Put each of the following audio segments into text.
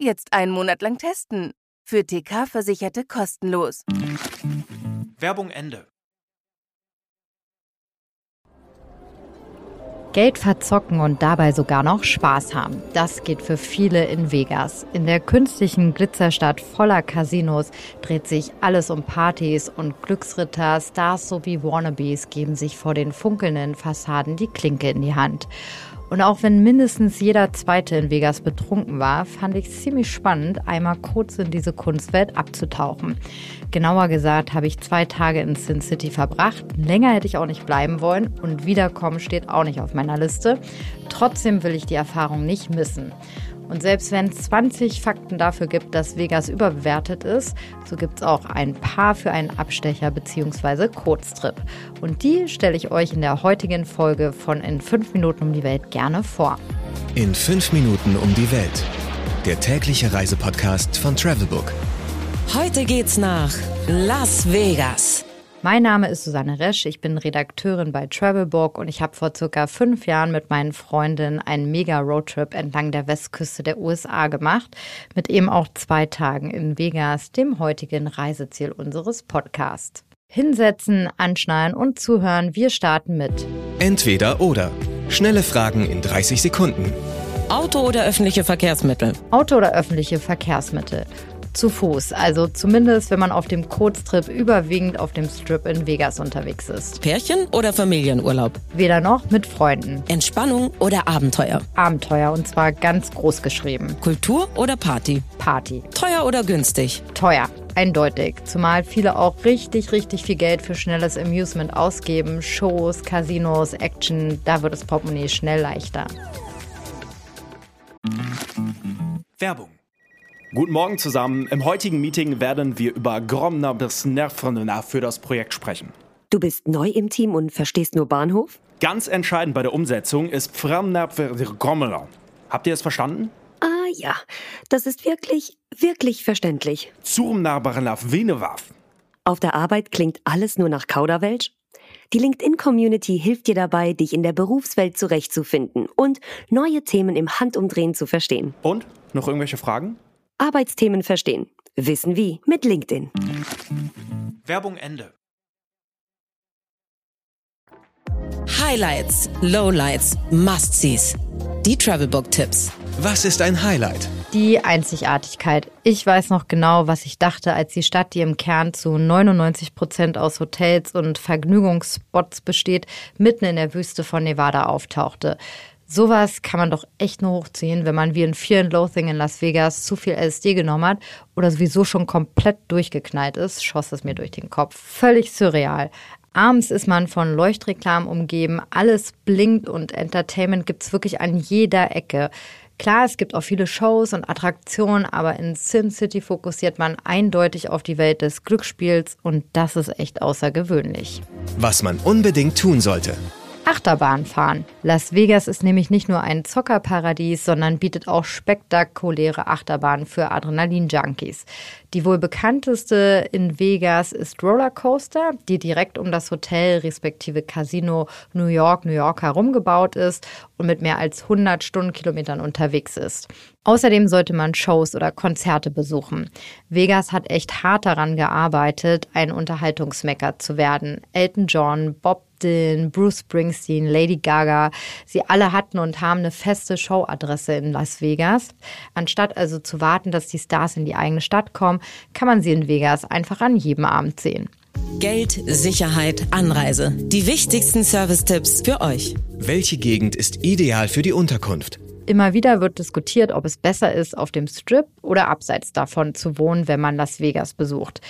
Jetzt einen Monat lang testen. Für TK-Versicherte kostenlos. Werbung Ende. Geld verzocken und dabei sogar noch Spaß haben. Das geht für viele in Vegas. In der künstlichen Glitzerstadt voller Casinos dreht sich alles um Partys und Glücksritter, Stars sowie Wannabes geben sich vor den funkelnden Fassaden die Klinke in die Hand. Und auch wenn mindestens jeder Zweite in Vegas betrunken war, fand ich es ziemlich spannend, einmal kurz in diese Kunstwelt abzutauchen. Genauer gesagt habe ich zwei Tage in Sin City verbracht. Länger hätte ich auch nicht bleiben wollen und wiederkommen steht auch nicht auf meiner Liste. Trotzdem will ich die Erfahrung nicht missen. Und selbst wenn es 20 Fakten dafür gibt, dass Vegas überbewertet ist, so gibt es auch ein paar für einen Abstecher bzw. Kurztrip. Und die stelle ich euch in der heutigen Folge von In 5 Minuten um die Welt gerne vor. In 5 Minuten um die Welt. Der tägliche Reisepodcast von Travelbook. Heute geht's nach Las Vegas. Mein Name ist Susanne Resch, ich bin Redakteurin bei Travelbook und ich habe vor circa fünf Jahren mit meinen Freundinnen einen mega Roadtrip entlang der Westküste der USA gemacht, mit eben auch zwei Tagen in Vegas, dem heutigen Reiseziel unseres Podcasts. Hinsetzen, anschnallen und zuhören, wir starten mit Entweder oder. Schnelle Fragen in 30 Sekunden. Auto oder öffentliche Verkehrsmittel? Auto oder öffentliche Verkehrsmittel zu Fuß. Also zumindest, wenn man auf dem Kurztrip überwiegend auf dem Strip in Vegas unterwegs ist. Pärchen oder Familienurlaub? Weder noch mit Freunden. Entspannung oder Abenteuer? Abenteuer und zwar ganz groß geschrieben. Kultur oder Party? Party. Teuer oder günstig? Teuer. Eindeutig. Zumal viele auch richtig, richtig viel Geld für schnelles Amusement ausgeben. Shows, Casinos, Action. Da wird das Portemonnaie schnell leichter. Werbung. Guten Morgen zusammen. Im heutigen Meeting werden wir über Gromna bis Nervrenna für das Projekt sprechen. Du bist neu im Team und verstehst nur Bahnhof? Ganz entscheidend bei der Umsetzung ist Gromna. Habt ihr es verstanden? Ah ja, das ist wirklich, wirklich verständlich. Auf der Arbeit klingt alles nur nach Kauderwelsch? Die LinkedIn-Community hilft dir dabei, dich in der Berufswelt zurechtzufinden und neue Themen im Handumdrehen zu verstehen. Und? Noch irgendwelche Fragen? Arbeitsthemen verstehen. Wissen wie mit LinkedIn. Werbung Ende. Highlights, Lowlights, Must-Sees. Die Travelbook-Tipps. Was ist ein Highlight? Die Einzigartigkeit. Ich weiß noch genau, was ich dachte, als die Stadt, die im Kern zu 99 Prozent aus Hotels und Vergnügungsspots besteht, mitten in der Wüste von Nevada auftauchte. Sowas kann man doch echt nur hochziehen, wenn man wie in Fear and Loathing in Las Vegas zu viel LSD genommen hat oder sowieso schon komplett durchgeknallt ist, schoss es mir durch den Kopf. Völlig surreal. Abends ist man von Leuchtreklamen umgeben, alles blinkt und Entertainment gibt's wirklich an jeder Ecke. Klar, es gibt auch viele Shows und Attraktionen, aber in Sim City fokussiert man eindeutig auf die Welt des Glücksspiels und das ist echt außergewöhnlich. Was man unbedingt tun sollte. Achterbahn fahren. Las Vegas ist nämlich nicht nur ein Zockerparadies, sondern bietet auch spektakuläre Achterbahnen für Adrenalin-Junkies. Die wohl bekannteste in Vegas ist Rollercoaster, die direkt um das Hotel respektive Casino New York, New York herumgebaut ist und mit mehr als 100 Stundenkilometern unterwegs ist. Außerdem sollte man Shows oder Konzerte besuchen. Vegas hat echt hart daran gearbeitet, ein Unterhaltungsmecker zu werden. Elton John, Bob Dylan, Bruce Springsteen, Lady Gaga, sie alle hatten und haben eine feste Showadresse in Las Vegas. Anstatt also zu warten, dass die Stars in die eigene Stadt kommen, kann man sie in Vegas einfach an jedem Abend sehen. Geld, Sicherheit, Anreise. Die wichtigsten Service-Tipps für euch. Welche Gegend ist ideal für die Unterkunft? Immer wieder wird diskutiert, ob es besser ist, auf dem Strip oder abseits davon zu wohnen, wenn man Las Vegas besucht.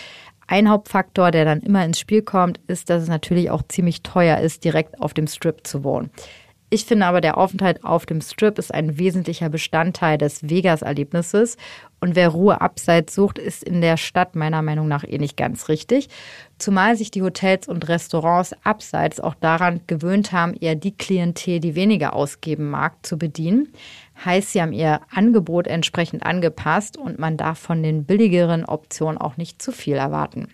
Ein Hauptfaktor, der dann immer ins Spiel kommt, ist, dass es natürlich auch ziemlich teuer ist, direkt auf dem Strip zu wohnen. Ich finde aber, der Aufenthalt auf dem Strip ist ein wesentlicher Bestandteil des Vegas-Erlebnisses. Und wer Ruhe abseits sucht, ist in der Stadt meiner Meinung nach eh nicht ganz richtig. Zumal sich die Hotels und Restaurants abseits auch daran gewöhnt haben, eher die Klientel, die weniger ausgeben mag, zu bedienen. Heißt, sie haben ihr Angebot entsprechend angepasst und man darf von den billigeren Optionen auch nicht zu viel erwarten.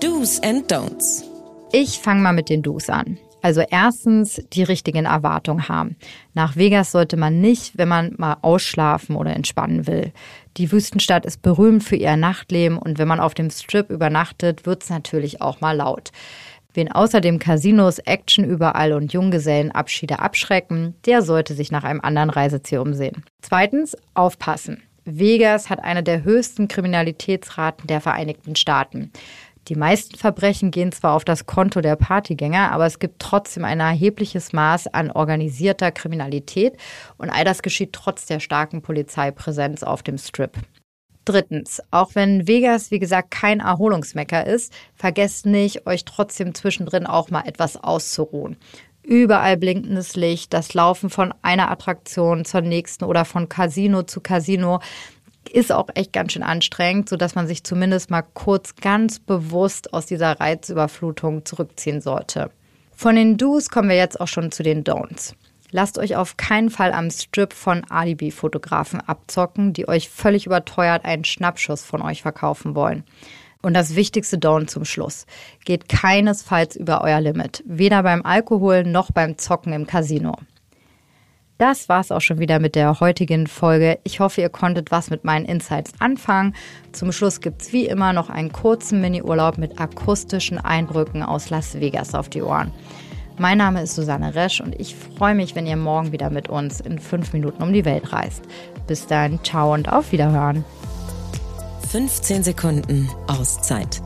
Do's and Don'ts. Ich fange mal mit den Do's an. Also erstens die richtigen Erwartungen haben. Nach Vegas sollte man nicht, wenn man mal ausschlafen oder entspannen will. Die Wüstenstadt ist berühmt für ihr Nachtleben und wenn man auf dem Strip übernachtet, wird es natürlich auch mal laut. Wen außerdem Casinos, Action überall und Junggesellenabschiede abschrecken, der sollte sich nach einem anderen Reiseziel umsehen. Zweitens, aufpassen. Vegas hat eine der höchsten Kriminalitätsraten der Vereinigten Staaten. Die meisten Verbrechen gehen zwar auf das Konto der Partygänger, aber es gibt trotzdem ein erhebliches Maß an organisierter Kriminalität und all das geschieht trotz der starken Polizeipräsenz auf dem Strip. Drittens, auch wenn Vegas, wie gesagt, kein Erholungsmecker ist, vergesst nicht, euch trotzdem zwischendrin auch mal etwas auszuruhen. Überall blinkendes Licht, das Laufen von einer Attraktion zur nächsten oder von Casino zu Casino ist auch echt ganz schön anstrengend, sodass man sich zumindest mal kurz ganz bewusst aus dieser Reizüberflutung zurückziehen sollte. Von den Do's kommen wir jetzt auch schon zu den Don'ts. Lasst euch auf keinen Fall am Strip von Alibi-Fotografen abzocken, die euch völlig überteuert einen Schnappschuss von euch verkaufen wollen. Und das wichtigste Don't zum Schluss. Geht keinesfalls über euer Limit. Weder beim Alkohol noch beim Zocken im Casino. Das war's auch schon wieder mit der heutigen Folge. Ich hoffe, ihr konntet was mit meinen Insights anfangen. Zum Schluss gibt's wie immer noch einen kurzen Mini-Urlaub mit akustischen Eindrücken aus Las Vegas auf die Ohren. Mein Name ist Susanne Resch und ich freue mich, wenn ihr morgen wieder mit uns in fünf Minuten um die Welt reist. Bis dann, ciao und auf Wiederhören. 15 Sekunden Auszeit